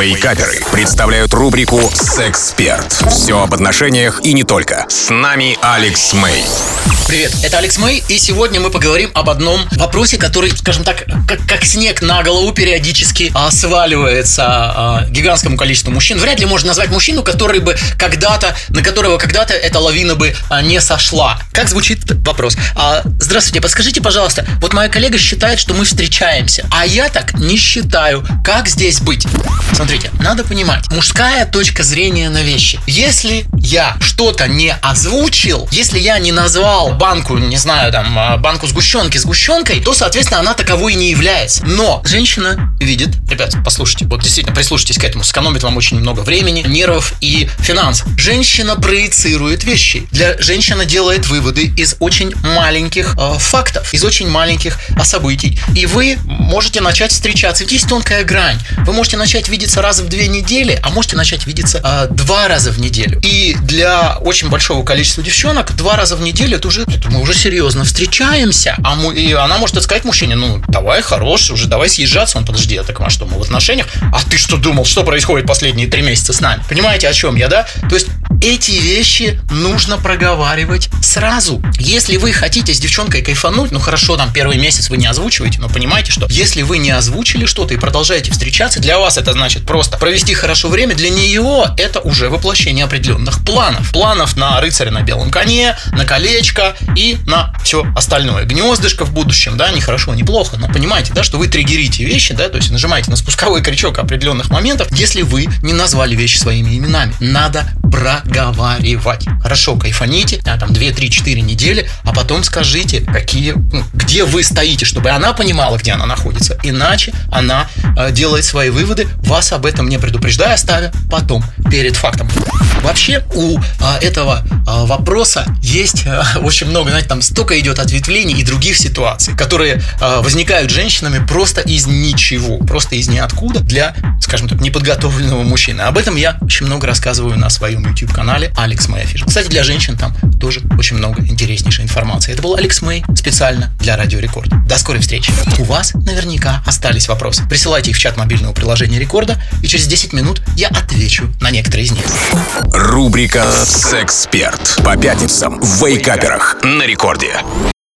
Вейкаперы представляют рубрику «Сексперт». Все об отношениях и не только. С нами Алекс Мэй. Привет, это Алекс Мэй, и сегодня мы поговорим об одном вопросе, который, скажем так, как, как снег на голову периодически а, сваливается а, гигантскому количеству мужчин. Вряд ли можно назвать мужчину, который бы когда-то, на которого когда-то эта лавина бы а, не сошла. Как звучит вопрос? А, здравствуйте, подскажите, пожалуйста, вот моя коллега считает, что мы встречаемся, а я так не считаю. Как здесь быть? Смотрите, надо понимать, мужская точка зрения на вещи. Если я что-то не озвучил, если я не назвал банку, не знаю, там, а, банку сгущенки сгущенкой, то, соответственно, она таковой не является. Но женщина видит, ребят, послушайте, вот действительно прислушайтесь к этому, сэкономит вам очень много времени, нервов и финансов. Женщина проецирует вещи. Для женщина делает выводы из очень маленьких э, фактов, из очень маленьких событий. И вы можете начать встречаться. Ведь есть тонкая грань. Вы можете начать видеться раз в две недели, а можете начать видеться э, два раза в неделю. И для очень большого количества девчонок два раза в неделю это уже это мы уже серьезно встречаемся. А мы, и она может сказать мужчине, ну, давай, хорош, уже давай съезжаться. Он, подожди, а так а что, мы в отношениях? А ты что думал, что происходит последние три месяца с нами? Понимаете, о чем я, да? То есть эти вещи нужно проговаривать сразу. Если вы хотите с девчонкой кайфануть, ну хорошо, там первый месяц вы не озвучиваете, но понимаете, что если вы не озвучили что-то и продолжаете встречаться, для вас это значит просто провести хорошо время, для нее это уже воплощение определенных планов. Планов на рыцаря на белом коне, на колечко и на все остальное. Гнездышко в будущем, да, не хорошо, не но понимаете, да, что вы триггерите вещи, да, то есть нажимаете на спусковой крючок определенных моментов, если вы не назвали вещи своими именами. Надо проговаривать. Хорошо, кайфаните, а, там 2, 3, 4 недели, а потом скажите, какие, ну, где вы стоите, чтобы она понимала, где она находится. Иначе она э, делает свои выводы, вас об этом не предупреждая, ставя потом перед фактом. Вообще у э, этого э, вопроса есть э, очень много, знаете, там столько идет ответвлений и других ситуаций, которые э, возникают женщинами просто из ничего, просто из ниоткуда для, скажем так, неподготовленного мужчины. Об этом я очень много рассказываю на своем YouTube-канале Алекс Мэй Афиш. Кстати, для женщин там тоже очень много интереснейшей информации. Это был Алекс Мэй специально для Радио Рекорд. До скорой встречи. У вас наверняка остались вопросы. Присылайте их в чат мобильного приложения Рекорда, и через 10 минут я отвечу на некоторые из них. Рубрика «Сексперт» по пятницам в Вейкаперах на рекорде.